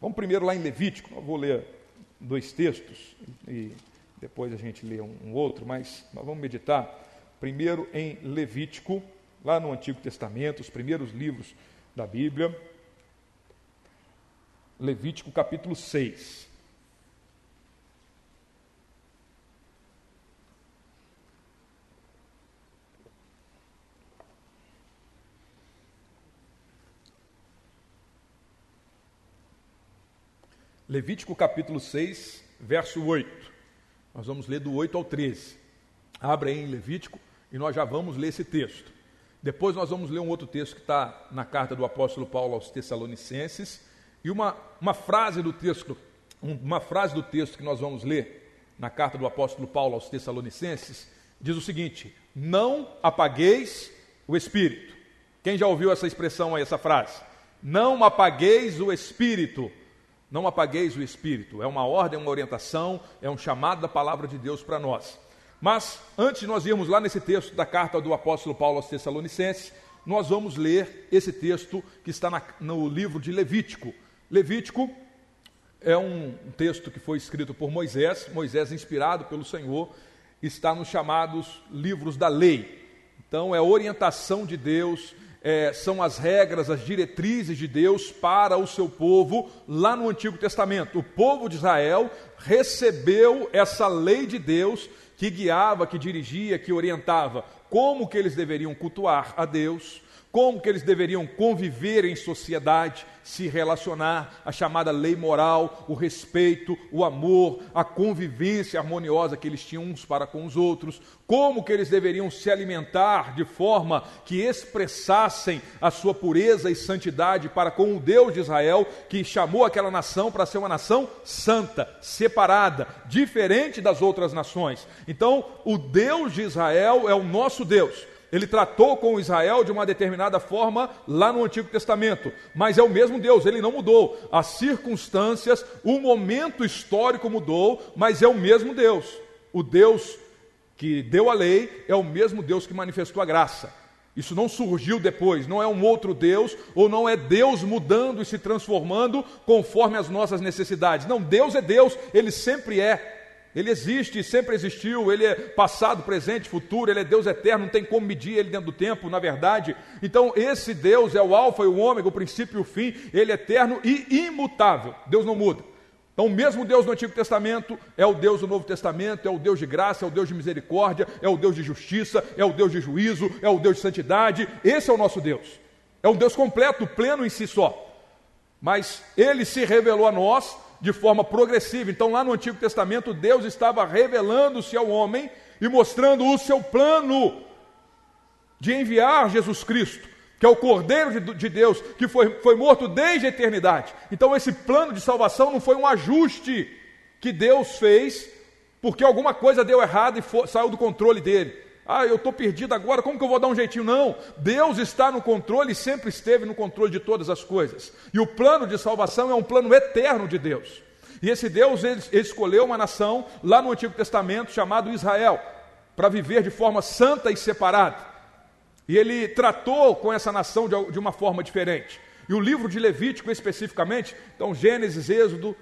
Vamos primeiro lá em Levítico, eu vou ler dois textos e depois a gente lê um, outro, mas nós vamos meditar primeiro em Levítico, lá no Antigo Testamento, os primeiros livros da Bíblia. Levítico capítulo 6. Levítico capítulo 6, verso 8. Nós vamos ler do 8 ao 13. Abre aí em Levítico e nós já vamos ler esse texto. Depois nós vamos ler um outro texto que está na carta do apóstolo Paulo aos Tessalonicenses. E uma, uma frase do texto, uma frase do texto que nós vamos ler na carta do apóstolo Paulo aos Tessalonicenses, diz o seguinte: Não apagueis o espírito. Quem já ouviu essa expressão aí, essa frase? Não apagueis o espírito. Não apagueis o espírito. É uma ordem, uma orientação, é um chamado da palavra de Deus para nós. Mas antes de nós irmos lá nesse texto da carta do apóstolo Paulo aos Tessalonicenses, nós vamos ler esse texto que está na, no livro de Levítico. Levítico é um texto que foi escrito por Moisés, Moisés inspirado pelo Senhor, está nos chamados livros da lei. Então é orientação de Deus, é, são as regras, as diretrizes de Deus para o seu povo lá no Antigo Testamento. O povo de Israel recebeu essa lei de Deus que guiava, que dirigia, que orientava como que eles deveriam cultuar a Deus, como que eles deveriam conviver em sociedade, se relacionar, a chamada lei moral, o respeito, o amor, a convivência harmoniosa que eles tinham uns para com os outros, como que eles deveriam se alimentar de forma que expressassem a sua pureza e santidade para com o Deus de Israel, que chamou aquela nação para ser uma nação santa, separada, diferente das outras nações. Então, o Deus de Israel é o nosso Deus ele tratou com Israel de uma determinada forma lá no Antigo Testamento, mas é o mesmo Deus, ele não mudou. As circunstâncias, o momento histórico mudou, mas é o mesmo Deus. O Deus que deu a lei é o mesmo Deus que manifestou a graça. Isso não surgiu depois, não é um outro Deus, ou não é Deus mudando e se transformando conforme as nossas necessidades. Não, Deus é Deus, ele sempre é. Ele existe, sempre existiu, ele é passado, presente, futuro, ele é Deus eterno, não tem como medir ele dentro do tempo, na verdade. Então, esse Deus é o Alfa e o Ômega, o princípio e o fim, ele é eterno e imutável. Deus não muda. Então, o mesmo Deus do Antigo Testamento é o Deus do Novo Testamento, é o Deus de graça, é o Deus de misericórdia, é o Deus de justiça, é o Deus de juízo, é o Deus de santidade. Esse é o nosso Deus. É um Deus completo, pleno em si só. Mas ele se revelou a nós de forma progressiva. Então, lá no Antigo Testamento, Deus estava revelando-se ao homem e mostrando o seu plano de enviar Jesus Cristo, que é o Cordeiro de Deus, que foi, foi morto desde a eternidade. Então, esse plano de salvação não foi um ajuste que Deus fez porque alguma coisa deu errado e foi, saiu do controle dele. Ah, eu estou perdido agora, como que eu vou dar um jeitinho? Não, Deus está no controle e sempre esteve no controle de todas as coisas. E o plano de salvação é um plano eterno de Deus. E esse Deus ele, ele escolheu uma nação lá no Antigo Testamento chamado Israel, para viver de forma santa e separada. E ele tratou com essa nação de, de uma forma diferente. E o livro de Levítico especificamente, então Gênesis, Êxodo,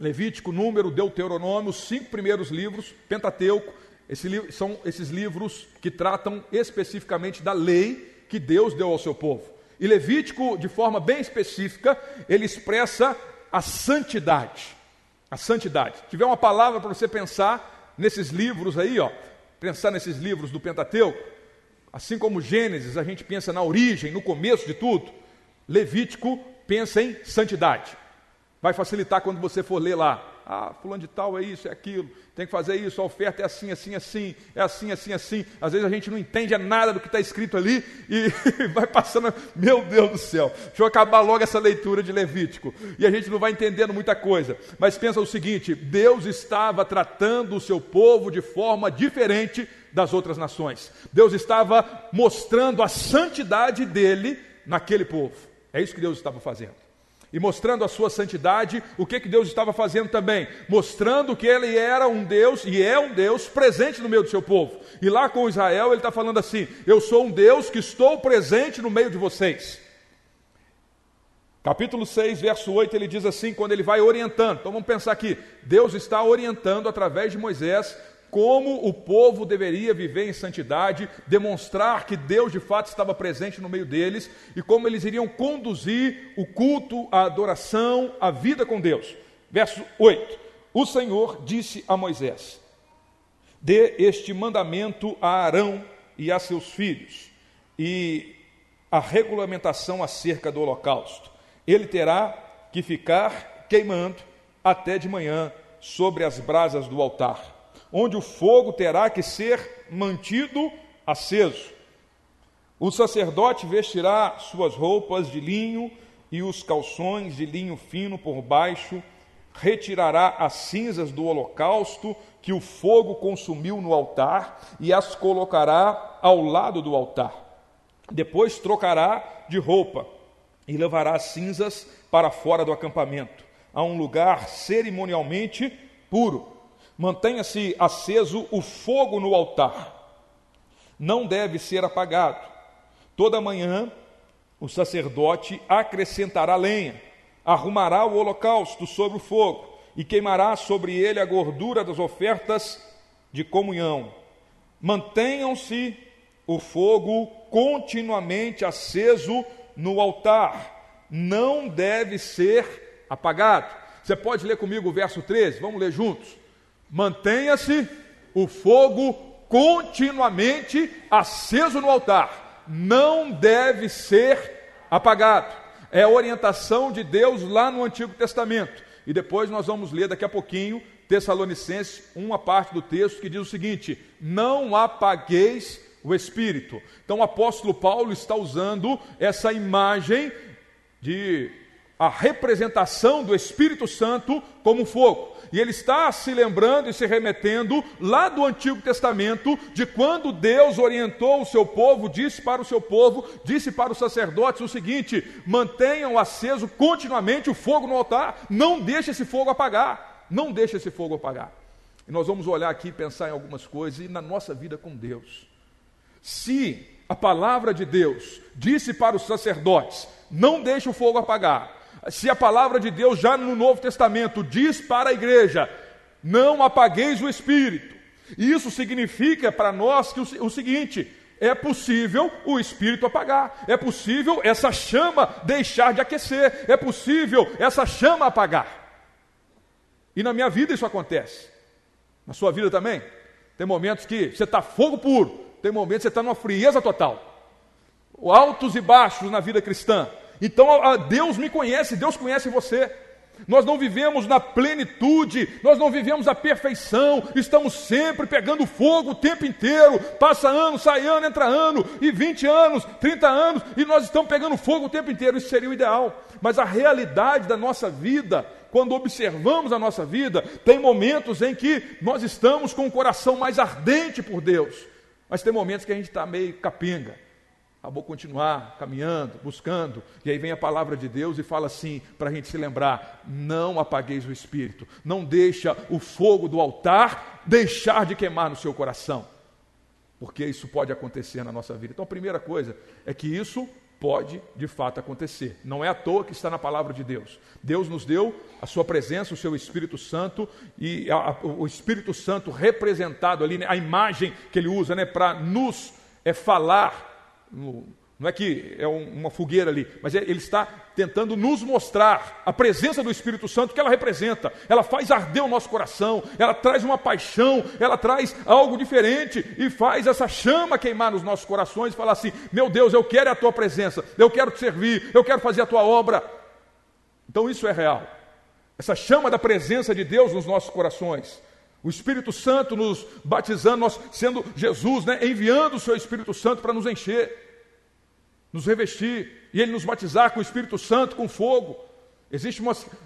Levítico, Número, Deuteronômio, os cinco primeiros livros, Pentateuco, esse, são esses livros que tratam especificamente da lei que Deus deu ao seu povo. E Levítico, de forma bem específica, ele expressa a santidade. A santidade. Se tiver uma palavra para você pensar nesses livros aí, ó, pensar nesses livros do Pentateuco, assim como Gênesis, a gente pensa na origem, no começo de tudo. Levítico pensa em santidade. Vai facilitar quando você for ler lá ah, fulano de tal é isso, é aquilo, tem que fazer isso, a oferta é assim, assim, assim, é assim, assim, assim. Às vezes a gente não entende nada do que está escrito ali e vai passando, meu Deus do céu, deixa eu acabar logo essa leitura de Levítico. E a gente não vai entendendo muita coisa. Mas pensa o seguinte: Deus estava tratando o seu povo de forma diferente das outras nações. Deus estava mostrando a santidade dele naquele povo. É isso que Deus estava fazendo e mostrando a sua santidade, o que, que Deus estava fazendo também? Mostrando que ele era um Deus e é um Deus presente no meio do seu povo. E lá com Israel ele está falando assim: Eu sou um Deus que estou presente no meio de vocês. Capítulo 6, verso 8, ele diz assim, quando ele vai orientando. Então vamos pensar aqui: Deus está orientando através de Moisés como o povo deveria viver em santidade, demonstrar que Deus de fato estava presente no meio deles e como eles iriam conduzir o culto, a adoração, a vida com Deus. Verso 8: O Senhor disse a Moisés: Dê este mandamento a Arão e a seus filhos, e a regulamentação acerca do holocausto. Ele terá que ficar queimando até de manhã sobre as brasas do altar onde o fogo terá que ser mantido aceso. O sacerdote vestirá suas roupas de linho e os calções de linho fino por baixo, retirará as cinzas do holocausto que o fogo consumiu no altar e as colocará ao lado do altar. Depois trocará de roupa e levará as cinzas para fora do acampamento, a um lugar cerimonialmente puro Mantenha-se aceso o fogo no altar. Não deve ser apagado. Toda manhã o sacerdote acrescentará lenha, arrumará o holocausto sobre o fogo e queimará sobre ele a gordura das ofertas de comunhão. Mantenham-se o fogo continuamente aceso no altar, não deve ser apagado. Você pode ler comigo o verso 13? Vamos ler juntos mantenha-se o fogo continuamente aceso no altar, não deve ser apagado. É a orientação de Deus lá no Antigo Testamento. E depois nós vamos ler daqui a pouquinho Tessalonicenses, uma parte do texto que diz o seguinte: Não apagueis o espírito. Então o apóstolo Paulo está usando essa imagem de a representação do Espírito Santo como fogo. E ele está se lembrando e se remetendo lá do Antigo Testamento, de quando Deus orientou o seu povo, disse para o seu povo, disse para os sacerdotes o seguinte: mantenham aceso continuamente o fogo no altar, não deixe esse fogo apagar, não deixe esse fogo apagar. E nós vamos olhar aqui e pensar em algumas coisas e na nossa vida com Deus. Se a palavra de Deus disse para os sacerdotes: não deixe o fogo apagar, se a palavra de Deus já no Novo Testamento diz para a igreja: não apagueis o espírito. Isso significa para nós que o, o seguinte: é possível o espírito apagar, é possível essa chama deixar de aquecer, é possível essa chama apagar. E na minha vida isso acontece, na sua vida também. Tem momentos que você está fogo puro, tem momentos que você está numa frieza total, altos e baixos na vida cristã. Então Deus me conhece, Deus conhece você. Nós não vivemos na plenitude, nós não vivemos a perfeição, estamos sempre pegando fogo o tempo inteiro. Passa ano, sai ano, entra ano, e 20 anos, 30 anos, e nós estamos pegando fogo o tempo inteiro. Isso seria o ideal. Mas a realidade da nossa vida, quando observamos a nossa vida, tem momentos em que nós estamos com o coração mais ardente por Deus, mas tem momentos que a gente está meio capenga ah, vou continuar caminhando, buscando. E aí vem a palavra de Deus e fala assim, para a gente se lembrar: não apagueis o espírito, não deixa o fogo do altar deixar de queimar no seu coração, porque isso pode acontecer na nossa vida. Então a primeira coisa é que isso pode de fato acontecer. Não é à toa que está na palavra de Deus. Deus nos deu a sua presença, o seu Espírito Santo e a, a, o Espírito Santo representado ali, né, a imagem que ele usa, né, para nos é falar não é que é uma fogueira ali, mas é, ele está tentando nos mostrar a presença do Espírito Santo que ela representa. Ela faz arder o nosso coração, ela traz uma paixão, ela traz algo diferente e faz essa chama queimar nos nossos corações e falar assim: meu Deus, eu quero a tua presença, eu quero te servir, eu quero fazer a tua obra. Então isso é real. Essa chama da presença de Deus nos nossos corações. O Espírito Santo nos batizando, nós sendo Jesus, né, enviando o seu Espírito Santo para nos encher, nos revestir, e ele nos batizar com o Espírito Santo, com fogo. Existem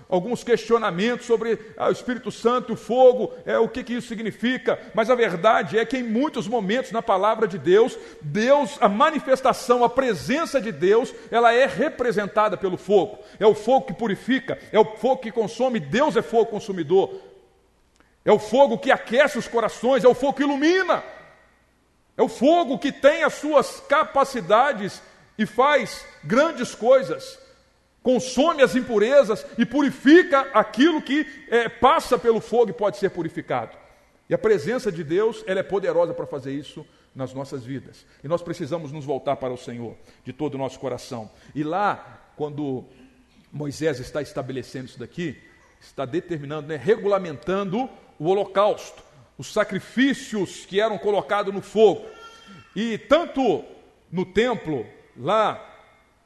alguns questionamentos sobre ah, o Espírito Santo, o fogo, é, o que, que isso significa, mas a verdade é que em muitos momentos na palavra de Deus, Deus, a manifestação, a presença de Deus, ela é representada pelo fogo. É o fogo que purifica, é o fogo que consome, Deus é fogo consumidor. É o fogo que aquece os corações, é o fogo que ilumina. É o fogo que tem as suas capacidades e faz grandes coisas. consome as impurezas e purifica aquilo que é, passa pelo fogo e pode ser purificado. E a presença de Deus, ela é poderosa para fazer isso nas nossas vidas. E nós precisamos nos voltar para o Senhor de todo o nosso coração. E lá, quando Moisés está estabelecendo isso daqui, está determinando, né, regulamentando o holocausto, os sacrifícios que eram colocados no fogo. E tanto no templo, lá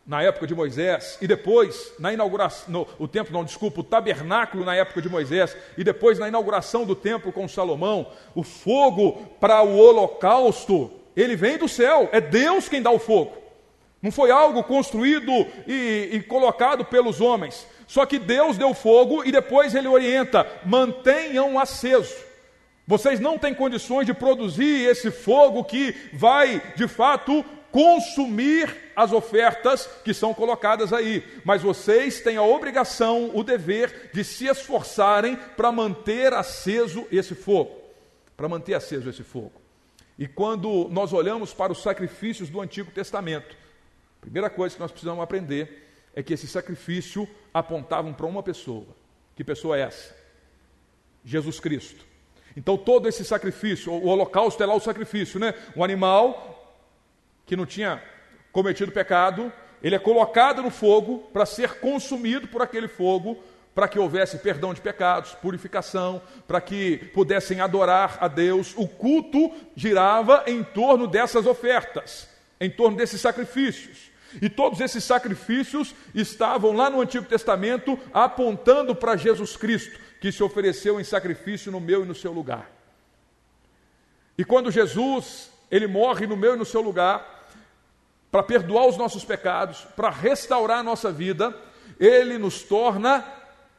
na época de Moisés, e depois na inauguração, no, o templo, não, desculpa, o tabernáculo na época de Moisés, e depois na inauguração do templo com Salomão, o fogo para o holocausto, ele vem do céu, é Deus quem dá o fogo. Não foi algo construído e, e colocado pelos homens. Só que Deus deu fogo e depois ele orienta: mantenham aceso. Vocês não têm condições de produzir esse fogo que vai, de fato, consumir as ofertas que são colocadas aí, mas vocês têm a obrigação, o dever de se esforçarem para manter aceso esse fogo, para manter aceso esse fogo. E quando nós olhamos para os sacrifícios do Antigo Testamento, a primeira coisa que nós precisamos aprender é que esse sacrifício apontavam para uma pessoa. Que pessoa é essa? Jesus Cristo. Então todo esse sacrifício, o holocausto é lá o sacrifício, né? Um animal que não tinha cometido pecado, ele é colocado no fogo para ser consumido por aquele fogo, para que houvesse perdão de pecados, purificação, para que pudessem adorar a Deus. O culto girava em torno dessas ofertas, em torno desses sacrifícios. E todos esses sacrifícios estavam lá no Antigo Testamento apontando para Jesus Cristo, que se ofereceu em sacrifício no meu e no seu lugar. E quando Jesus, ele morre no meu e no seu lugar, para perdoar os nossos pecados, para restaurar a nossa vida, ele nos torna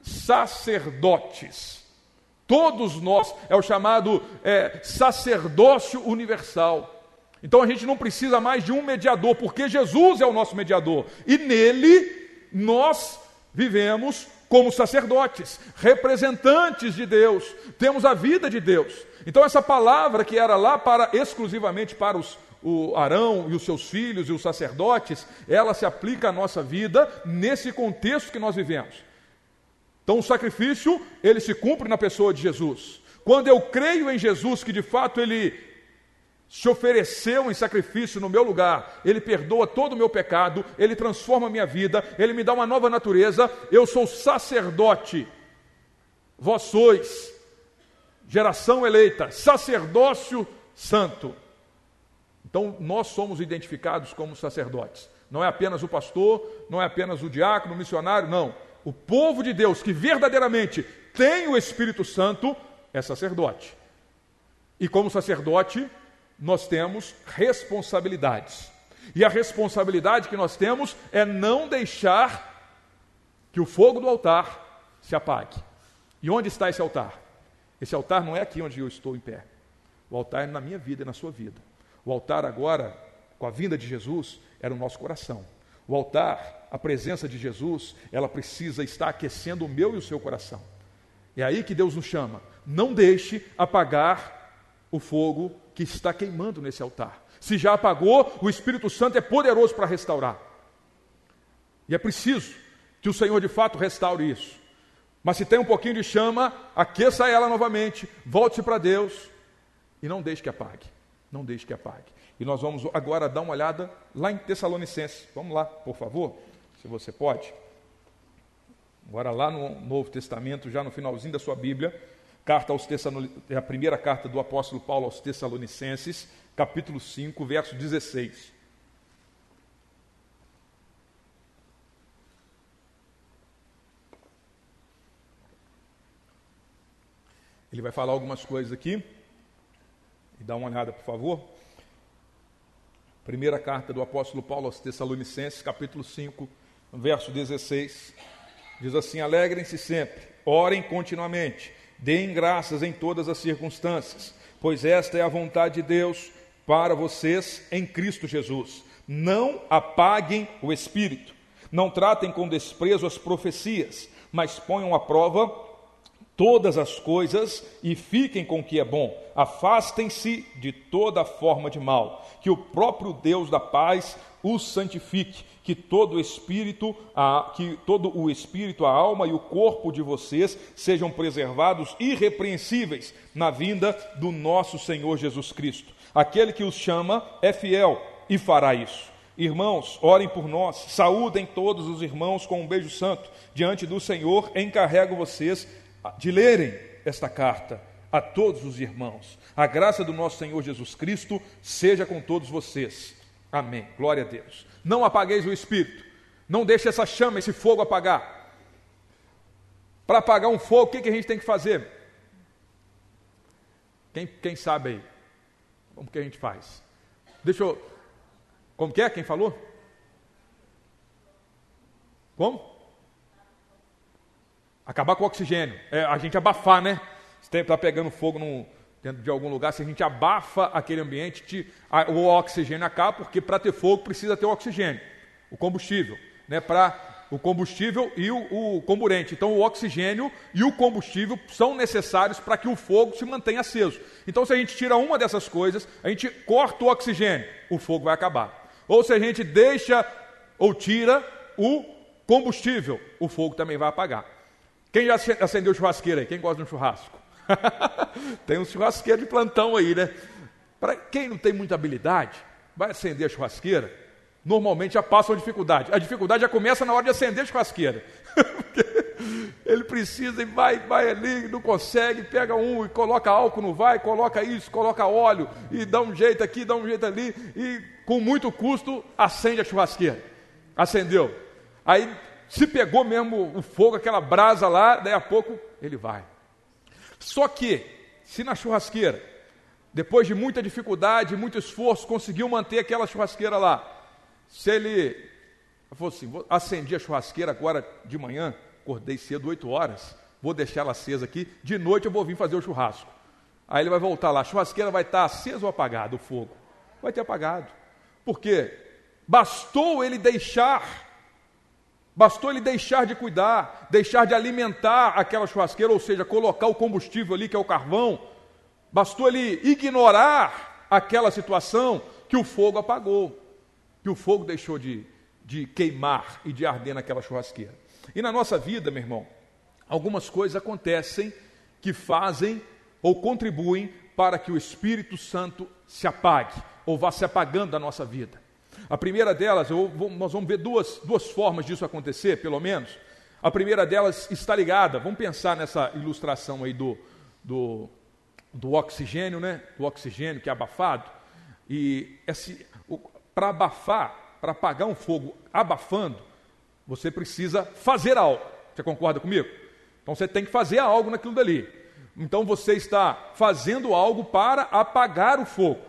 sacerdotes. Todos nós, é o chamado é, sacerdócio universal. Então a gente não precisa mais de um mediador, porque Jesus é o nosso mediador. E nele nós vivemos como sacerdotes, representantes de Deus, temos a vida de Deus. Então essa palavra que era lá para exclusivamente para os o Arão e os seus filhos e os sacerdotes, ela se aplica à nossa vida nesse contexto que nós vivemos. Então o sacrifício, ele se cumpre na pessoa de Jesus. Quando eu creio em Jesus, que de fato ele se ofereceu em sacrifício no meu lugar, ele perdoa todo o meu pecado, ele transforma a minha vida, ele me dá uma nova natureza, eu sou sacerdote. Vós sois geração eleita, sacerdócio santo. Então, nós somos identificados como sacerdotes. Não é apenas o pastor, não é apenas o diácono, o missionário, não. O povo de Deus que verdadeiramente tem o Espírito Santo é sacerdote. E como sacerdote, nós temos responsabilidades. E a responsabilidade que nós temos é não deixar que o fogo do altar se apague. E onde está esse altar? Esse altar não é aqui onde eu estou em pé. O altar é na minha vida e na sua vida. O altar agora, com a vinda de Jesus, era o nosso coração. O altar, a presença de Jesus, ela precisa estar aquecendo o meu e o seu coração. É aí que Deus nos chama. Não deixe apagar o fogo que está queimando nesse altar. Se já apagou, o Espírito Santo é poderoso para restaurar. E é preciso que o Senhor de fato restaure isso. Mas se tem um pouquinho de chama, aqueça ela novamente, volte para Deus e não deixe que apague não deixe que apague. E nós vamos agora dar uma olhada lá em Tessalonicenses. Vamos lá, por favor, se você pode. Agora lá no Novo Testamento, já no finalzinho da sua Bíblia, carta aos é a primeira carta do apóstolo Paulo aos Tessalonicenses, capítulo 5, verso 16. Ele vai falar algumas coisas aqui e dá uma olhada, por favor. Primeira carta do apóstolo Paulo aos Tessalonicenses, capítulo 5, verso 16. Diz assim: Alegrem-se sempre, orem continuamente, deem graças em todas as circunstâncias, pois esta é a vontade de Deus para vocês em Cristo Jesus. Não apaguem o espírito, não tratem com desprezo as profecias, mas ponham à prova todas as coisas e fiquem com o que é bom. Afastem-se de toda forma de mal. Que o próprio Deus da paz os santifique, que todo o espírito, a, que todo o espírito, a alma e o corpo de vocês sejam preservados irrepreensíveis na vinda do nosso Senhor Jesus Cristo. Aquele que os chama é fiel e fará isso. Irmãos, orem por nós, saúdem todos os irmãos com um beijo santo. Diante do Senhor, encarrego vocês de lerem esta carta a todos os irmãos. A graça do nosso Senhor Jesus Cristo seja com todos vocês. Amém. Glória a Deus. Não apagueis o espírito. Não deixe essa chama, esse fogo apagar. Para apagar um fogo, o que, que a gente tem que fazer? Quem, quem sabe aí? Como que a gente faz? Deixa eu. Como que é? Quem falou? Como? Acabar com o oxigênio. É, a gente abafar, né? Se está pegando fogo num, dentro de algum lugar, se a gente abafa aquele ambiente, te, a, o oxigênio acaba, porque para ter fogo precisa ter o oxigênio, o combustível, né, para o combustível e o, o comburente. Então, o oxigênio e o combustível são necessários para que o fogo se mantenha aceso. Então, se a gente tira uma dessas coisas, a gente corta o oxigênio, o fogo vai acabar. Ou se a gente deixa ou tira o combustível, o fogo também vai apagar. Quem já acendeu churrasqueira aí? Quem gosta de um churrasco? tem um churrasqueiro de plantão aí, né? Para quem não tem muita habilidade, vai acender a churrasqueira, normalmente já passa uma dificuldade. A dificuldade já começa na hora de acender a churrasqueira. Ele precisa e vai, vai ali, não consegue, pega um e coloca álcool, não vai, coloca isso, coloca óleo e dá um jeito aqui, dá um jeito ali e com muito custo acende a churrasqueira. Acendeu. Aí se pegou mesmo o fogo, aquela brasa lá, daí a pouco ele vai. Só que, se na churrasqueira, depois de muita dificuldade, muito esforço, conseguiu manter aquela churrasqueira lá, se ele falou assim: vou acender a churrasqueira agora de manhã, acordei cedo, 8 horas, vou deixar ela acesa aqui, de noite eu vou vir fazer o churrasco. Aí ele vai voltar lá, a churrasqueira vai estar acesa ou apagada, o fogo? Vai ter apagado. Por quê? Bastou ele deixar Bastou ele deixar de cuidar, deixar de alimentar aquela churrasqueira, ou seja, colocar o combustível ali, que é o carvão. Bastou ele ignorar aquela situação que o fogo apagou, que o fogo deixou de, de queimar e de arder naquela churrasqueira. E na nossa vida, meu irmão, algumas coisas acontecem que fazem ou contribuem para que o Espírito Santo se apague ou vá se apagando da nossa vida. A primeira delas, vou, nós vamos ver duas, duas formas disso acontecer, pelo menos. A primeira delas está ligada, vamos pensar nessa ilustração aí do, do, do oxigênio, né? Do oxigênio que é abafado. E para abafar, para apagar um fogo abafando, você precisa fazer algo. Você concorda comigo? Então você tem que fazer algo naquilo dali. Então você está fazendo algo para apagar o fogo.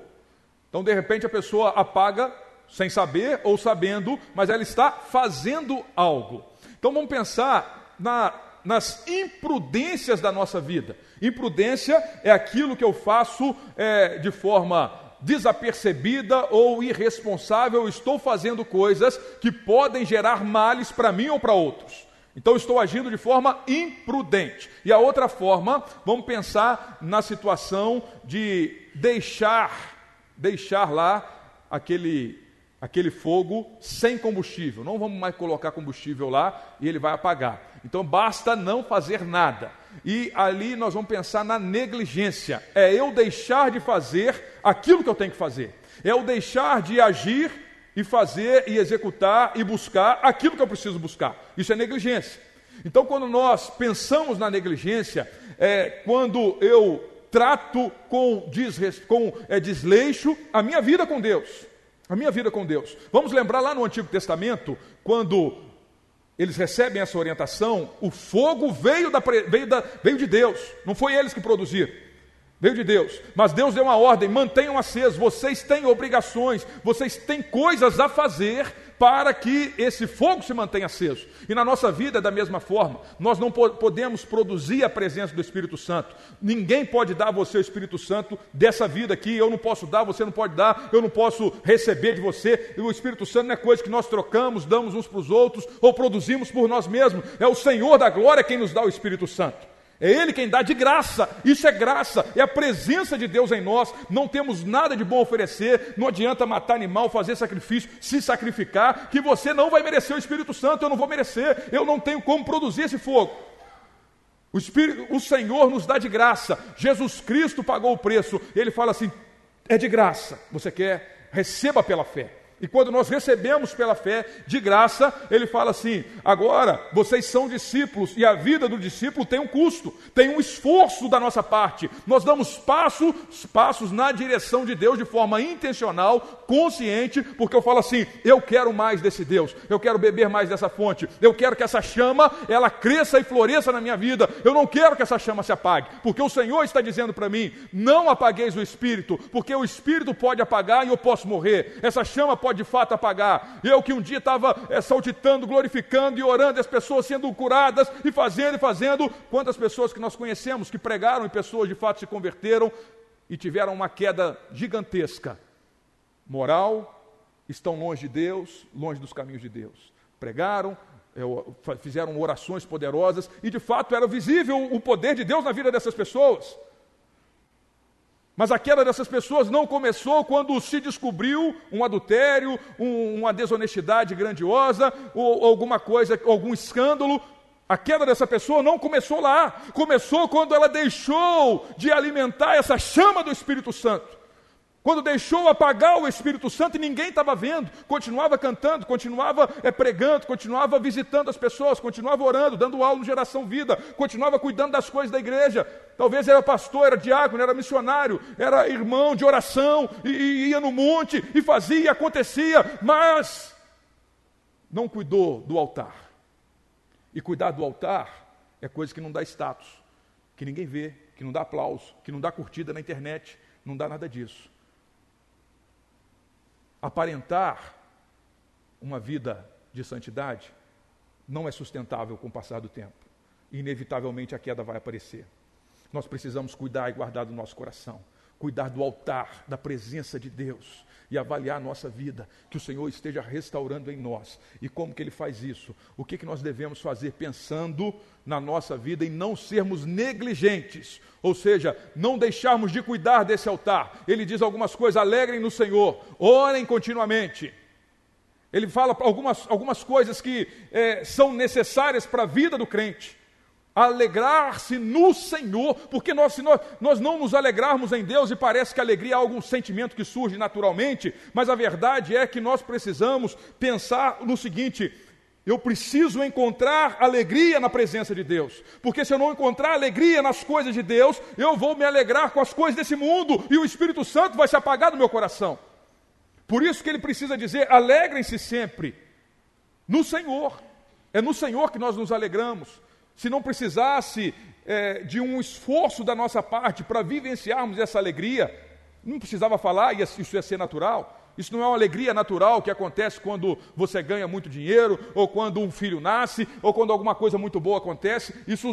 Então, de repente, a pessoa apaga sem saber ou sabendo, mas ela está fazendo algo. Então vamos pensar na, nas imprudências da nossa vida. Imprudência é aquilo que eu faço é, de forma desapercebida ou irresponsável, estou fazendo coisas que podem gerar males para mim ou para outros. Então estou agindo de forma imprudente. E a outra forma, vamos pensar na situação de deixar deixar lá aquele aquele fogo sem combustível. Não vamos mais colocar combustível lá e ele vai apagar. Então basta não fazer nada. E ali nós vamos pensar na negligência. É eu deixar de fazer aquilo que eu tenho que fazer. É eu deixar de agir e fazer e executar e buscar aquilo que eu preciso buscar. Isso é negligência. Então, quando nós pensamos na negligência, é quando eu trato com, desres, com é, desleixo a minha vida com Deus a minha vida com Deus. Vamos lembrar lá no Antigo Testamento, quando eles recebem essa orientação, o fogo veio, da, veio, da, veio de Deus, não foi eles que produziram. Veio de Deus, mas Deus deu uma ordem: mantenham aceso, vocês têm obrigações, vocês têm coisas a fazer para que esse fogo se mantenha aceso. E na nossa vida, da mesma forma, nós não podemos produzir a presença do Espírito Santo. Ninguém pode dar a você o Espírito Santo dessa vida aqui. Eu não posso dar, você não pode dar, eu não posso receber de você. O Espírito Santo não é coisa que nós trocamos, damos uns para os outros ou produzimos por nós mesmos. É o Senhor da glória quem nos dá o Espírito Santo. É Ele quem dá de graça. Isso é graça, é a presença de Deus em nós. Não temos nada de bom a oferecer. Não adianta matar animal, fazer sacrifício, se sacrificar, que você não vai merecer o Espírito Santo. Eu não vou merecer. Eu não tenho como produzir esse fogo. O, Espírito, o Senhor nos dá de graça. Jesus Cristo pagou o preço. Ele fala assim: é de graça. Você quer? Receba pela fé. E quando nós recebemos pela fé de graça, ele fala assim: agora vocês são discípulos e a vida do discípulo tem um custo, tem um esforço da nossa parte. Nós damos passos, passos na direção de Deus de forma intencional, consciente, porque eu falo assim: eu quero mais desse Deus, eu quero beber mais dessa fonte, eu quero que essa chama ela cresça e floresça na minha vida. Eu não quero que essa chama se apague, porque o Senhor está dizendo para mim: não apagueis o espírito, porque o espírito pode apagar e eu posso morrer. Essa chama pode pode de fato apagar. Eu que um dia estava é, saltitando, glorificando e orando, e as pessoas sendo curadas e fazendo e fazendo. Quantas pessoas que nós conhecemos que pregaram e pessoas de fato se converteram e tiveram uma queda gigantesca. Moral, estão longe de Deus, longe dos caminhos de Deus. Pregaram, é, fizeram orações poderosas e de fato era visível o poder de Deus na vida dessas pessoas. Mas a queda dessas pessoas não começou quando se descobriu um adultério, um, uma desonestidade grandiosa, ou, ou alguma coisa, algum escândalo. A queda dessa pessoa não começou lá, começou quando ela deixou de alimentar essa chama do Espírito Santo. Quando deixou apagar o Espírito Santo e ninguém estava vendo, continuava cantando, continuava é, pregando, continuava visitando as pessoas, continuava orando, dando aula no Geração Vida, continuava cuidando das coisas da igreja. Talvez era pastor, era diácono, era missionário, era irmão de oração, e, e ia no monte e fazia e acontecia, mas não cuidou do altar. E cuidar do altar é coisa que não dá status, que ninguém vê, que não dá aplauso, que não dá curtida na internet, não dá nada disso aparentar uma vida de santidade não é sustentável com o passar do tempo. Inevitavelmente a queda vai aparecer. Nós precisamos cuidar e guardar do nosso coração, cuidar do altar, da presença de Deus, e avaliar a nossa vida, que o Senhor esteja restaurando em nós. E como que Ele faz isso? O que, que nós devemos fazer pensando na nossa vida e não sermos negligentes, ou seja, não deixarmos de cuidar desse altar. Ele diz algumas coisas, alegrem no Senhor, orem continuamente. Ele fala algumas, algumas coisas que é, são necessárias para a vida do crente alegrar-se no Senhor, porque nós, se nós, nós não nos alegrarmos em Deus e parece que a alegria é algum sentimento que surge naturalmente, mas a verdade é que nós precisamos pensar no seguinte: eu preciso encontrar alegria na presença de Deus, porque se eu não encontrar alegria nas coisas de Deus, eu vou me alegrar com as coisas desse mundo e o Espírito Santo vai se apagar do meu coração. Por isso que ele precisa dizer: alegrem-se sempre no Senhor. É no Senhor que nós nos alegramos se não precisasse é, de um esforço da nossa parte para vivenciarmos essa alegria, não precisava falar, isso ia ser natural. Isso não é uma alegria natural que acontece quando você ganha muito dinheiro, ou quando um filho nasce, ou quando alguma coisa muito boa acontece. Isso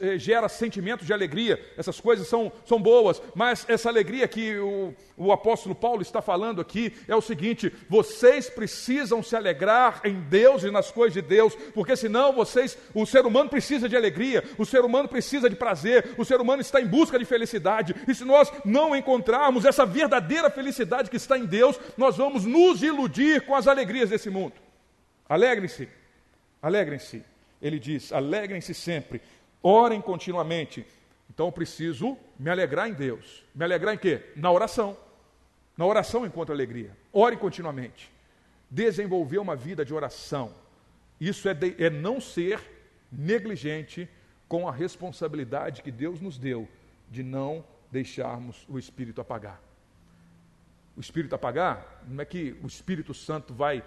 eh, gera sentimentos de alegria. Essas coisas são, são boas, mas essa alegria que o, o apóstolo Paulo está falando aqui é o seguinte: vocês precisam se alegrar em Deus e nas coisas de Deus, porque senão vocês, o ser humano precisa de alegria, o ser humano precisa de prazer, o ser humano está em busca de felicidade. E se nós não encontrarmos essa verdadeira felicidade que está em Deus, nós vamos nos iludir com as alegrias desse mundo. Alegrem-se, alegrem-se. Ele diz: alegrem-se sempre, orem continuamente. Então eu preciso me alegrar em Deus. Me alegrar em quê? Na oração. Na oração encontro alegria. Ore continuamente. Desenvolver uma vida de oração. Isso é, de, é não ser negligente com a responsabilidade que Deus nos deu de não deixarmos o Espírito apagar o Espírito apagar, não é que o Espírito Santo vai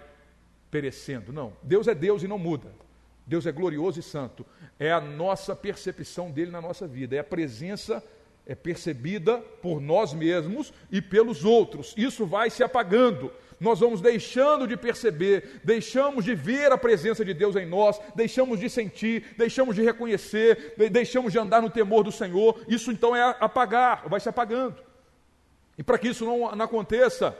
perecendo, não. Deus é Deus e não muda. Deus é glorioso e santo. É a nossa percepção dele na nossa vida, é a presença é percebida por nós mesmos e pelos outros. Isso vai se apagando. Nós vamos deixando de perceber, deixamos de ver a presença de Deus em nós, deixamos de sentir, deixamos de reconhecer, deixamos de andar no temor do Senhor. Isso então é apagar, vai se apagando. E para que isso não, não aconteça,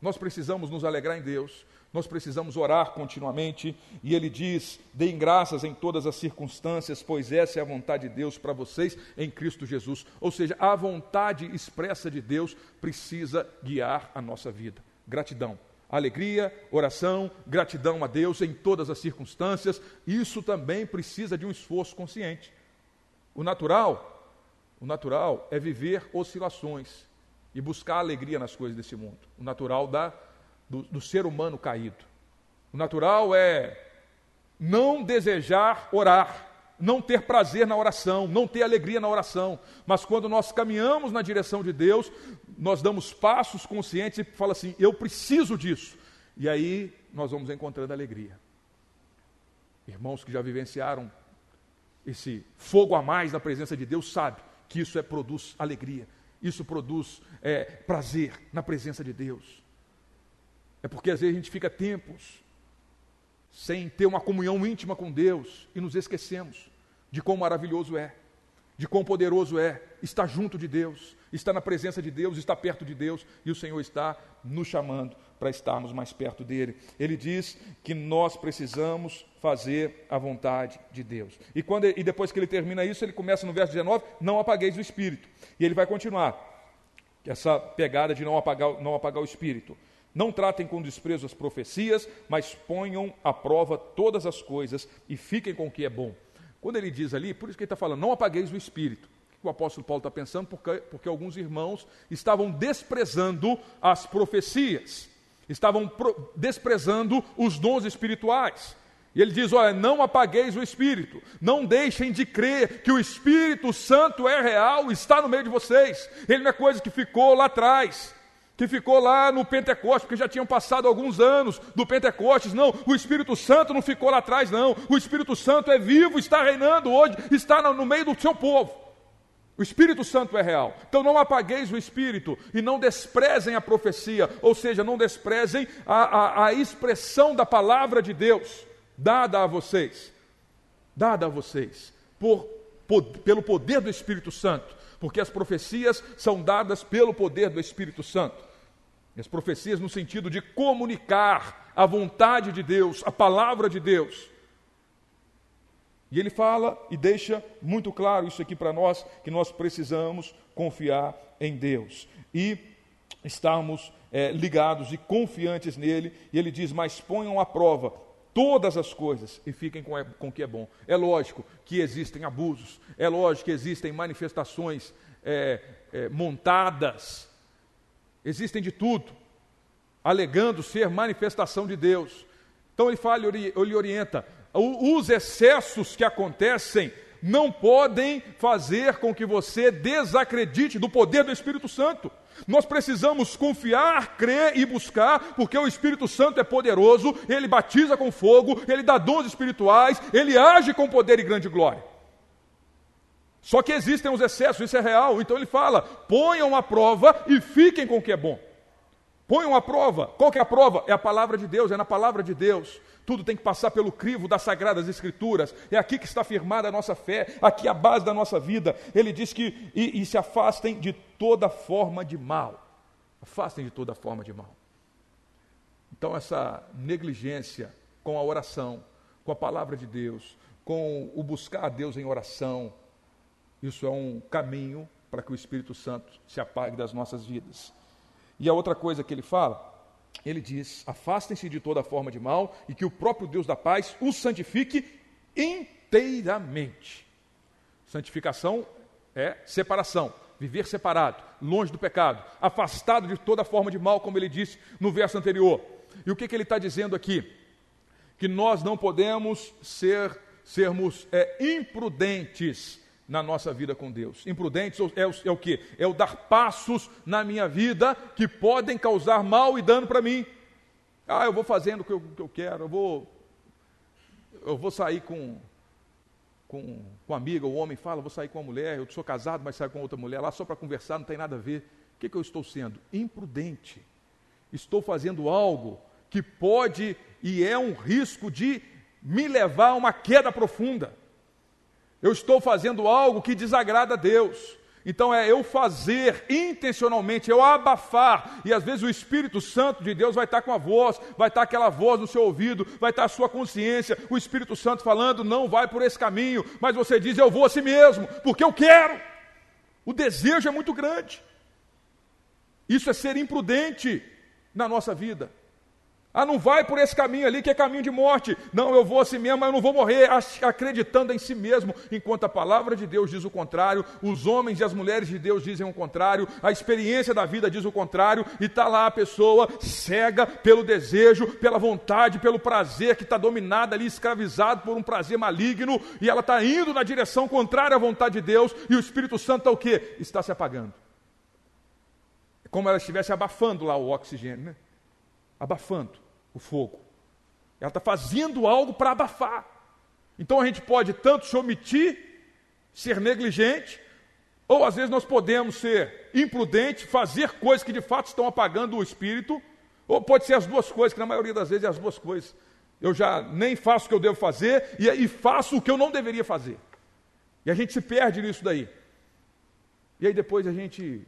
nós precisamos nos alegrar em Deus, Nós precisamos orar continuamente, e ele diz: deem graças em todas as circunstâncias, pois essa é a vontade de Deus para vocês em Cristo Jesus. Ou seja, a vontade expressa de Deus precisa guiar a nossa vida. Gratidão. Alegria, oração, gratidão a Deus em todas as circunstâncias, isso também precisa de um esforço consciente. O natural, o natural é viver oscilações e buscar alegria nas coisas desse mundo. O natural da do, do ser humano caído. O natural é não desejar orar, não ter prazer na oração, não ter alegria na oração. Mas quando nós caminhamos na direção de Deus, nós damos passos conscientes e fala assim: eu preciso disso. E aí nós vamos encontrando alegria. Irmãos que já vivenciaram esse fogo a mais na presença de Deus, sabe que isso é, produz alegria, isso produz é, prazer na presença de Deus. É porque às vezes a gente fica tempos sem ter uma comunhão íntima com Deus e nos esquecemos de quão maravilhoso é, de quão poderoso é estar junto de Deus, estar na presença de Deus, estar perto de Deus e o Senhor está nos chamando para estarmos mais perto dele. Ele diz que nós precisamos fazer a vontade de Deus. E, quando, e depois que ele termina isso, ele começa no verso 19: Não apagueis o espírito. E ele vai continuar. Essa pegada de não apagar, não apagar o espírito. Não tratem com desprezo as profecias, mas ponham à prova todas as coisas e fiquem com o que é bom. Quando ele diz ali, por isso que ele está falando, não apagueis o espírito. O apóstolo Paulo está pensando porque, porque alguns irmãos estavam desprezando as profecias, estavam desprezando os dons espirituais. E ele diz: Olha, não apagueis o Espírito, não deixem de crer que o Espírito Santo é real, está no meio de vocês. Ele não é coisa que ficou lá atrás que ficou lá no Pentecostes, porque já tinham passado alguns anos do Pentecostes. Não, o Espírito Santo não ficou lá atrás, não. O Espírito Santo é vivo, está reinando hoje, está no meio do seu povo. O Espírito Santo é real. Então não apagueis o Espírito e não desprezem a profecia, ou seja, não desprezem a, a, a expressão da palavra de Deus dada a vocês, dada a vocês, por, por, pelo poder do Espírito Santo, porque as profecias são dadas pelo poder do Espírito Santo. As profecias no sentido de comunicar a vontade de Deus, a palavra de Deus. E ele fala e deixa muito claro isso aqui para nós, que nós precisamos confiar em Deus e estarmos é, ligados e confiantes nele. E ele diz: Mas ponham à prova todas as coisas e fiquem com, com o que é bom. É lógico que existem abusos, é lógico que existem manifestações é, montadas Existem de tudo, alegando ser manifestação de Deus. Então ele fala, ele orienta, os excessos que acontecem não podem fazer com que você desacredite do poder do Espírito Santo. Nós precisamos confiar, crer e buscar, porque o Espírito Santo é poderoso, ele batiza com fogo, ele dá dons espirituais, ele age com poder e grande glória. Só que existem os excessos, isso é real. Então ele fala: ponham a prova e fiquem com o que é bom. Ponham a prova. Qual que é a prova? É a palavra de Deus, é na palavra de Deus. Tudo tem que passar pelo crivo das sagradas escrituras. É aqui que está firmada a nossa fé, aqui a base da nossa vida. Ele diz que e, e se afastem de toda forma de mal. Afastem de toda forma de mal. Então essa negligência com a oração, com a palavra de Deus, com o buscar a Deus em oração, isso é um caminho para que o Espírito Santo se apague das nossas vidas. E a outra coisa que ele fala, ele diz: afastem-se de toda forma de mal e que o próprio Deus da paz os santifique inteiramente. Santificação é separação, viver separado, longe do pecado, afastado de toda forma de mal, como ele disse no verso anterior. E o que, que ele está dizendo aqui? Que nós não podemos ser, sermos é, imprudentes na nossa vida com Deus. Imprudentes é o, é o que? É o dar passos na minha vida que podem causar mal e dano para mim. Ah, eu vou fazendo o que eu, que eu quero, eu vou, eu vou sair com, com, com amiga, o homem fala, vou sair com uma mulher, eu sou casado, mas saio com outra mulher lá só para conversar, não tem nada a ver. O que, que eu estou sendo? Imprudente. Estou fazendo algo que pode e é um risco de me levar a uma queda profunda. Eu estou fazendo algo que desagrada a Deus. Então é eu fazer intencionalmente, eu abafar, e às vezes o Espírito Santo de Deus vai estar com a voz, vai estar aquela voz no seu ouvido, vai estar a sua consciência, o Espírito Santo falando, não vai por esse caminho, mas você diz, eu vou a si mesmo, porque eu quero. O desejo é muito grande. Isso é ser imprudente na nossa vida. Ah, não vai por esse caminho ali que é caminho de morte. Não, eu vou assim mesmo, mas eu não vou morrer acreditando em si mesmo, enquanto a palavra de Deus diz o contrário, os homens e as mulheres de Deus dizem o contrário, a experiência da vida diz o contrário, e está lá a pessoa cega pelo desejo, pela vontade, pelo prazer, que está dominada ali, escravizado por um prazer maligno, e ela está indo na direção contrária à vontade de Deus, e o Espírito Santo está o quê? Está se apagando. É como ela estivesse abafando lá o oxigênio, né? Abafando o fogo. Ela está fazendo algo para abafar. Então a gente pode tanto se omitir, ser negligente, ou às vezes nós podemos ser imprudente, fazer coisas que de fato estão apagando o espírito, ou pode ser as duas coisas, que na maioria das vezes é as duas coisas. Eu já nem faço o que eu devo fazer e, e faço o que eu não deveria fazer. E a gente se perde nisso daí. E aí depois a gente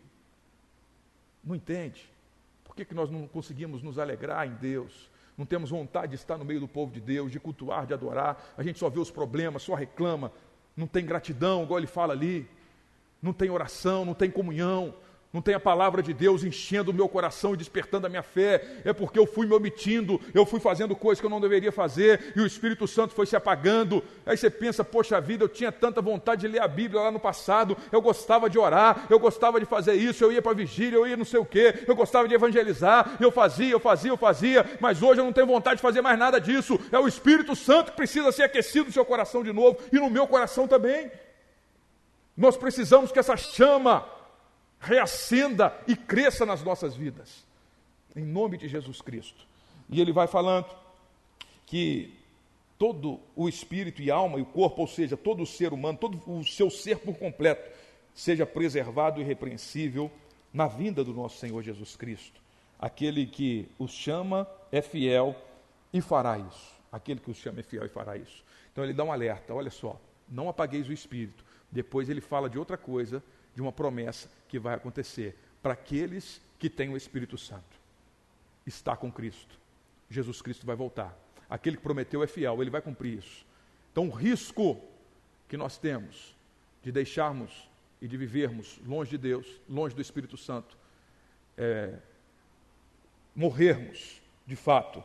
não entende. Por que, que nós não conseguimos nos alegrar em Deus? Não temos vontade de estar no meio do povo de Deus, de cultuar, de adorar. A gente só vê os problemas, só reclama. Não tem gratidão, igual ele fala ali. Não tem oração, não tem comunhão não tem a palavra de Deus enchendo o meu coração e despertando a minha fé, é porque eu fui me omitindo, eu fui fazendo coisas que eu não deveria fazer e o Espírito Santo foi se apagando. Aí você pensa, poxa vida, eu tinha tanta vontade de ler a Bíblia lá no passado, eu gostava de orar, eu gostava de fazer isso, eu ia para vigília, eu ia não sei o quê, eu gostava de evangelizar, eu fazia, eu fazia, eu fazia, mas hoje eu não tenho vontade de fazer mais nada disso. É o Espírito Santo que precisa ser aquecido no seu coração de novo e no meu coração também. Nós precisamos que essa chama reacenda e cresça nas nossas vidas. Em nome de Jesus Cristo. E ele vai falando que todo o espírito e alma e o corpo, ou seja, todo o ser humano, todo o seu ser por completo, seja preservado e irrepreensível na vinda do nosso Senhor Jesus Cristo. Aquele que os chama é fiel e fará isso. Aquele que os chama é fiel e fará isso. Então ele dá um alerta: olha só, não apagueis o espírito. Depois ele fala de outra coisa de uma promessa que vai acontecer para aqueles que têm o Espírito Santo. Está com Cristo. Jesus Cristo vai voltar. Aquele que prometeu é fiel, ele vai cumprir isso. Então, o risco que nós temos de deixarmos e de vivermos longe de Deus, longe do Espírito Santo, é morrermos, de fato,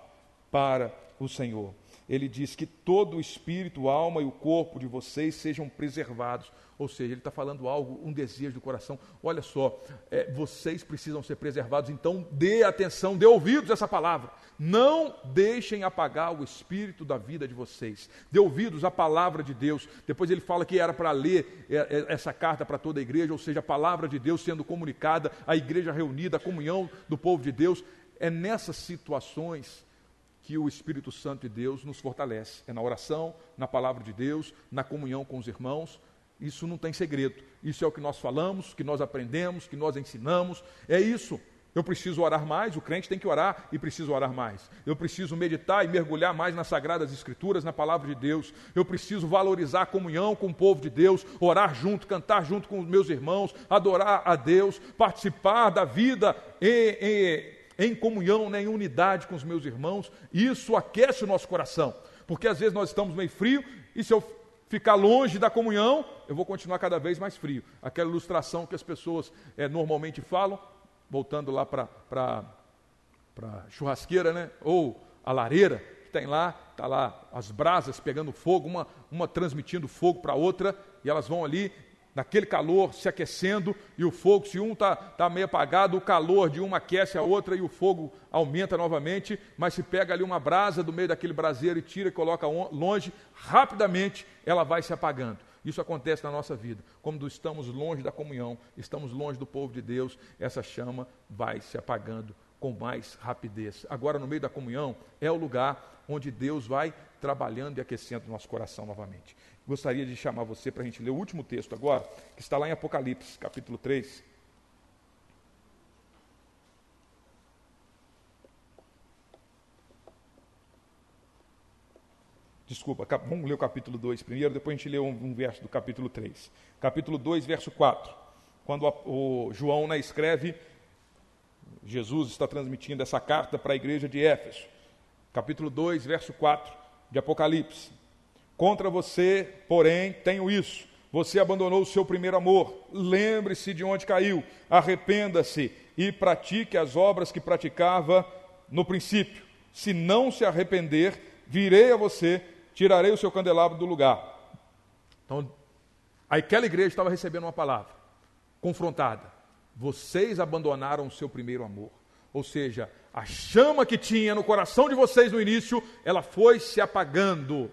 para o Senhor. Ele diz que todo o espírito, alma e o corpo de vocês sejam preservados. Ou seja, ele está falando algo, um desejo do coração. Olha só, é, vocês precisam ser preservados, então dê atenção, dê ouvidos a essa palavra. Não deixem apagar o espírito da vida de vocês. Dê ouvidos à palavra de Deus. Depois ele fala que era para ler é, é, essa carta para toda a igreja, ou seja, a palavra de Deus sendo comunicada, a igreja reunida, a comunhão do povo de Deus. É nessas situações que o Espírito Santo de Deus nos fortalece. É na oração, na palavra de Deus, na comunhão com os irmãos, isso não tem segredo. Isso é o que nós falamos, que nós aprendemos, que nós ensinamos. É isso. Eu preciso orar mais, o crente tem que orar e preciso orar mais. Eu preciso meditar e mergulhar mais nas sagradas escrituras, na palavra de Deus. Eu preciso valorizar a comunhão com o povo de Deus, orar junto, cantar junto com os meus irmãos, adorar a Deus, participar da vida em, em, em comunhão, né, em unidade com os meus irmãos. Isso aquece o nosso coração, porque às vezes nós estamos meio frio e se eu ficar longe da comunhão, eu vou continuar cada vez mais frio. Aquela ilustração que as pessoas é, normalmente falam, voltando lá para a churrasqueira, né? ou a lareira, que tem lá, está lá as brasas pegando fogo, uma, uma transmitindo fogo para a outra, e elas vão ali naquele calor se aquecendo e o fogo, se um está tá meio apagado, o calor de uma aquece a outra e o fogo aumenta novamente, mas se pega ali uma brasa do meio daquele braseiro e tira e coloca longe, rapidamente ela vai se apagando. Isso acontece na nossa vida. Quando estamos longe da comunhão, estamos longe do povo de Deus, essa chama vai se apagando com mais rapidez. Agora, no meio da comunhão, é o lugar onde Deus vai trabalhando e aquecendo o nosso coração novamente gostaria de chamar você para a gente ler o último texto agora, que está lá em Apocalipse, capítulo 3. Desculpa, vamos ler o capítulo 2 primeiro, depois a gente lê um, um verso do capítulo 3. Capítulo 2, verso 4. quando o João né, escreve, Jesus está transmitindo essa carta para a igreja de Éfeso, capítulo 2, verso 4 de Apocalipse. Contra você, porém, tenho isso. Você abandonou o seu primeiro amor. Lembre-se de onde caiu. Arrependa-se e pratique as obras que praticava no princípio. Se não se arrepender, virei a você, tirarei o seu candelabro do lugar. Então, aquela igreja estava recebendo uma palavra confrontada. Vocês abandonaram o seu primeiro amor. Ou seja, a chama que tinha no coração de vocês no início, ela foi se apagando.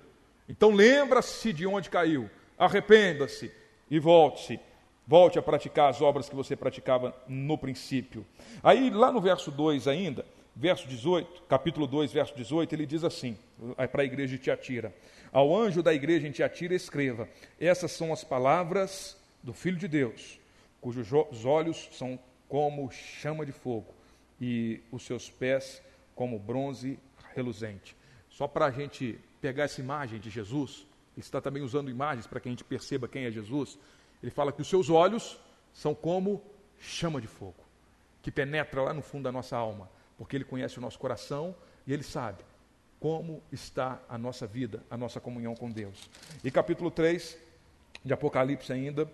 Então lembra-se de onde caiu, arrependa-se e volte-se. Volte a praticar as obras que você praticava no princípio. Aí, lá no verso 2 ainda, verso 18, capítulo 2, verso 18, ele diz assim, é para a igreja de Tiatira: Ao anjo da igreja em Tiatira escreva: Essas são as palavras do Filho de Deus, cujos olhos são como chama de fogo e os seus pés como bronze reluzente. Só para a gente pegar essa imagem de Jesus, ele está também usando imagens para que a gente perceba quem é Jesus. Ele fala que os seus olhos são como chama de fogo, que penetra lá no fundo da nossa alma, porque ele conhece o nosso coração e ele sabe como está a nossa vida, a nossa comunhão com Deus. E capítulo 3 de Apocalipse ainda,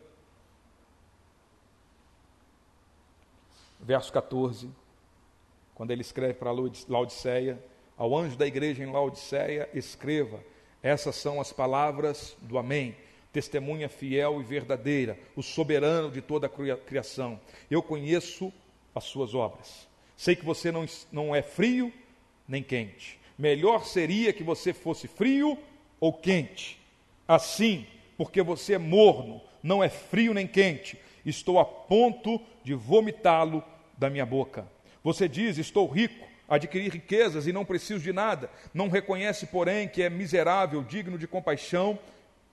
verso 14, quando ele escreve para Laodiceia, ao anjo da igreja em Laodiceia, escreva: essas são as palavras do Amém, testemunha fiel e verdadeira, o soberano de toda a criação. Eu conheço as suas obras. Sei que você não, não é frio nem quente. Melhor seria que você fosse frio ou quente. Assim, porque você é morno, não é frio nem quente, estou a ponto de vomitá-lo da minha boca. Você diz: Estou rico, adquiri riquezas e não preciso de nada. Não reconhece, porém, que é miserável, digno de compaixão,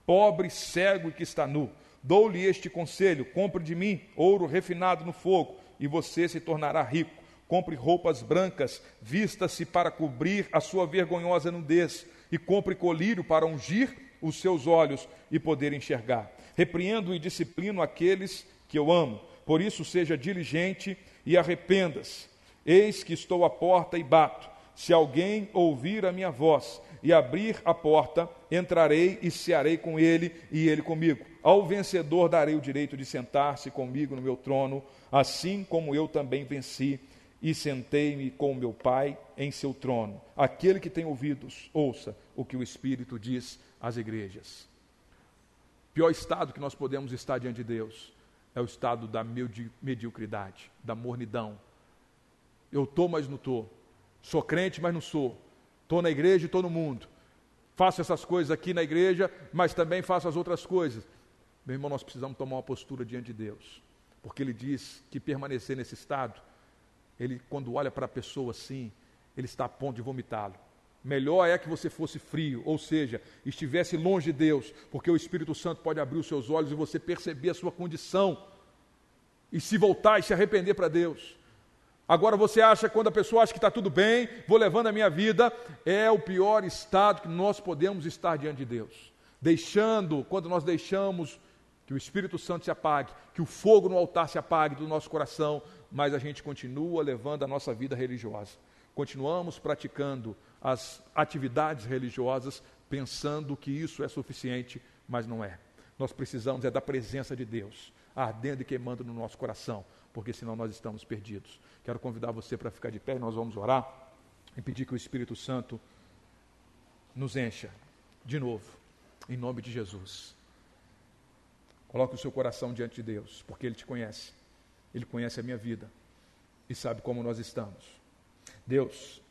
pobre, cego e que está nu. Dou-lhe este conselho: compre de mim ouro refinado no fogo, e você se tornará rico. Compre roupas brancas, vista-se para cobrir a sua vergonhosa nudez, e compre colírio para ungir os seus olhos e poder enxergar. Repreendo e disciplino aqueles que eu amo. Por isso, seja diligente e arrependa-se. Eis que estou à porta e bato. Se alguém ouvir a minha voz e abrir a porta, entrarei e cearei com ele e ele comigo. Ao vencedor darei o direito de sentar-se comigo no meu trono, assim como eu também venci e sentei-me com meu Pai em seu trono. Aquele que tem ouvidos, ouça o que o Espírito diz às igrejas. Pior estado que nós podemos estar diante de Deus é o estado da mediocridade, da mornidão, eu estou, mas não estou. Sou crente, mas não sou. Estou na igreja e estou no mundo. Faço essas coisas aqui na igreja, mas também faço as outras coisas. Meu irmão, nós precisamos tomar uma postura diante de Deus. Porque Ele diz que permanecer nesse estado, Ele, quando olha para a pessoa assim, Ele está a ponto de vomitá-lo. Melhor é que você fosse frio, ou seja, estivesse longe de Deus, porque o Espírito Santo pode abrir os seus olhos e você perceber a sua condição e se voltar e se arrepender para Deus. Agora você acha, quando a pessoa acha que está tudo bem, vou levando a minha vida, é o pior estado que nós podemos estar diante de Deus. Deixando, quando nós deixamos que o Espírito Santo se apague, que o fogo no altar se apague do nosso coração, mas a gente continua levando a nossa vida religiosa. Continuamos praticando as atividades religiosas, pensando que isso é suficiente, mas não é. Nós precisamos é da presença de Deus, ardendo e queimando no nosso coração, porque senão nós estamos perdidos. Quero convidar você para ficar de pé e nós vamos orar e pedir que o Espírito Santo nos encha de novo, em nome de Jesus. Coloque o seu coração diante de Deus, porque Ele te conhece. Ele conhece a minha vida e sabe como nós estamos. Deus,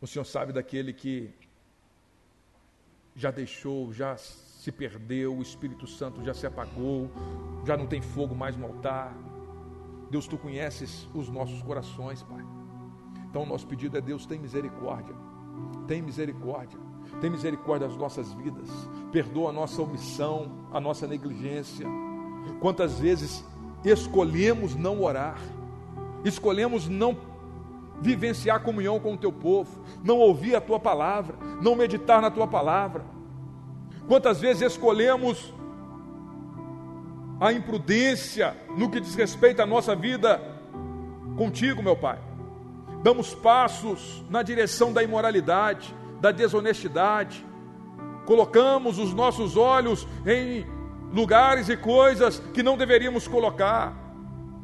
o Senhor sabe daquele que já deixou, já se perdeu, o Espírito Santo já se apagou, já não tem fogo mais no altar Deus, tu conheces os nossos corações, Pai. Então, o nosso pedido é: Deus, tem misericórdia. Tem misericórdia. Tem misericórdia das nossas vidas. Perdoa a nossa omissão, a nossa negligência. Quantas vezes escolhemos não orar, escolhemos não vivenciar comunhão com o teu povo, não ouvir a tua palavra, não meditar na tua palavra. Quantas vezes escolhemos a imprudência no que diz respeito à nossa vida contigo, meu Pai. Damos passos na direção da imoralidade, da desonestidade. Colocamos os nossos olhos em lugares e coisas que não deveríamos colocar.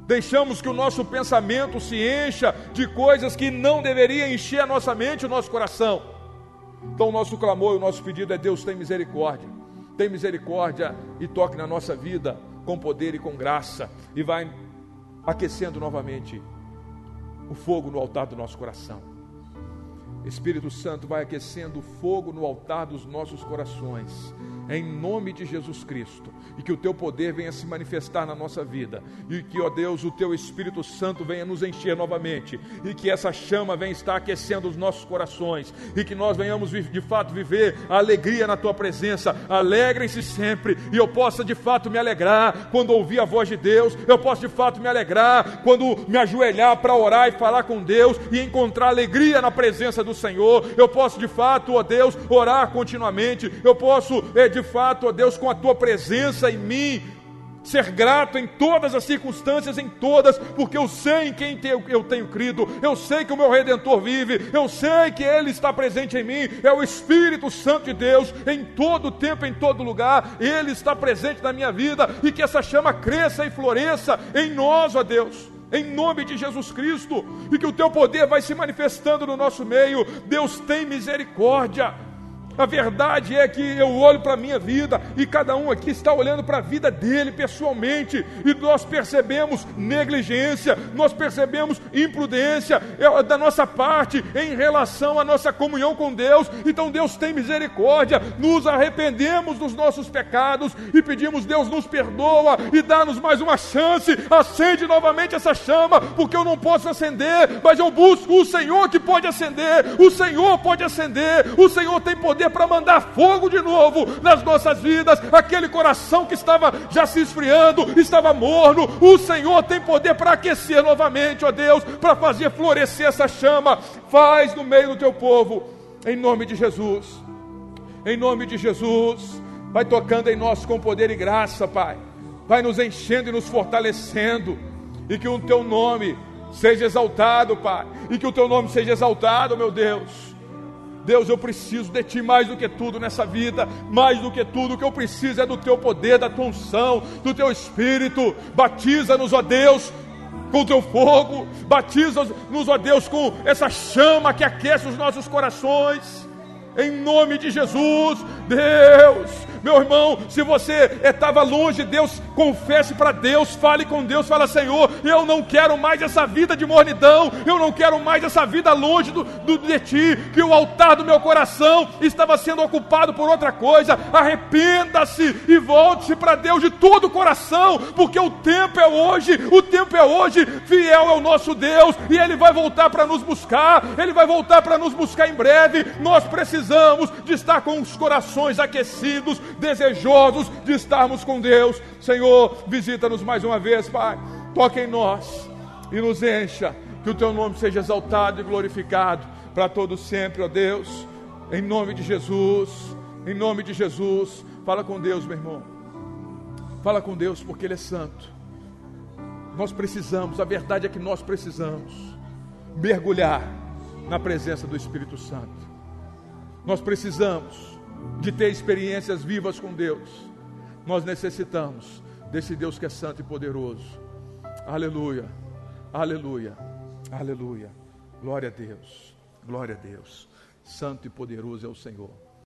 Deixamos que o nosso pensamento se encha de coisas que não deveria encher a nossa mente e o nosso coração. Então, o nosso clamor e o nosso pedido é: Deus, tem misericórdia. Tem misericórdia e toque na nossa vida com poder e com graça. E vai aquecendo novamente o fogo no altar do nosso coração. Espírito Santo vai aquecendo o fogo no altar dos nossos corações em nome de Jesus Cristo, e que o teu poder venha se manifestar na nossa vida, e que, ó Deus, o teu Espírito Santo venha nos encher novamente, e que essa chama venha estar aquecendo os nossos corações, e que nós venhamos de fato viver a alegria na tua presença. Alegrem-se sempre, e eu possa de fato me alegrar quando ouvir a voz de Deus, eu posso de fato me alegrar quando me ajoelhar para orar e falar com Deus e encontrar alegria na presença do Senhor. Eu posso de fato, ó Deus, orar continuamente, eu posso é, de de fato, ó Deus, com a tua presença em mim, ser grato em todas as circunstâncias, em todas, porque eu sei em quem eu tenho crido, eu sei que o meu Redentor vive, eu sei que Ele está presente em mim, é o Espírito Santo de Deus, em todo tempo, em todo lugar, Ele está presente na minha vida, e que essa chama cresça e floresça em nós, ó Deus em nome de Jesus Cristo, e que o teu poder vai se manifestando no nosso meio. Deus tem misericórdia. A verdade é que eu olho para a minha vida e cada um aqui está olhando para a vida dele pessoalmente e nós percebemos negligência, nós percebemos imprudência é, da nossa parte em relação à nossa comunhão com Deus. Então Deus tem misericórdia, nos arrependemos dos nossos pecados e pedimos Deus nos perdoa e dá-nos mais uma chance, acende novamente essa chama, porque eu não posso acender, mas eu busco o Senhor que pode acender. O Senhor pode acender. O Senhor tem poder para mandar fogo de novo nas nossas vidas, aquele coração que estava já se esfriando, estava morno, o Senhor tem poder para aquecer novamente, ó Deus, para fazer florescer essa chama. Faz no meio do teu povo, em nome de Jesus. Em nome de Jesus, vai tocando em nós com poder e graça, Pai. Vai nos enchendo e nos fortalecendo, e que o teu nome seja exaltado, Pai, e que o teu nome seja exaltado, meu Deus Deus, eu preciso de Ti mais do que tudo nessa vida, mais do que tudo, o que eu preciso é do Teu poder, da Tua unção, do Teu Espírito. Batiza-nos, ó Deus, com o Teu fogo, batiza-nos, ó Deus, com essa chama que aquece os nossos corações. Em nome de Jesus, Deus, meu irmão, se você estava longe de Deus, confesse para Deus, fale com Deus, fala, Senhor, eu não quero mais essa vida de mornidão, eu não quero mais essa vida longe do, do, de Ti, que o altar do meu coração estava sendo ocupado por outra coisa. Arrependa-se e volte-se para Deus de todo o coração, porque o tempo é hoje, o tempo é hoje, fiel é o nosso Deus, e Ele vai voltar para nos buscar, Ele vai voltar para nos buscar em breve. Nós precisamos de estar com os corações aquecidos, desejosos de estarmos com Deus. Senhor, visita-nos mais uma vez, Pai. Toque em nós e nos encha. Que o teu nome seja exaltado e glorificado para todos sempre, ó Deus. Em nome de Jesus. Em nome de Jesus. Fala com Deus, meu irmão. Fala com Deus porque Ele é santo. Nós precisamos, a verdade é que nós precisamos mergulhar na presença do Espírito Santo. Nós precisamos de ter experiências vivas com Deus, nós necessitamos desse Deus que é santo e poderoso. Aleluia, aleluia, aleluia. Glória a Deus, glória a Deus. Santo e poderoso é o Senhor.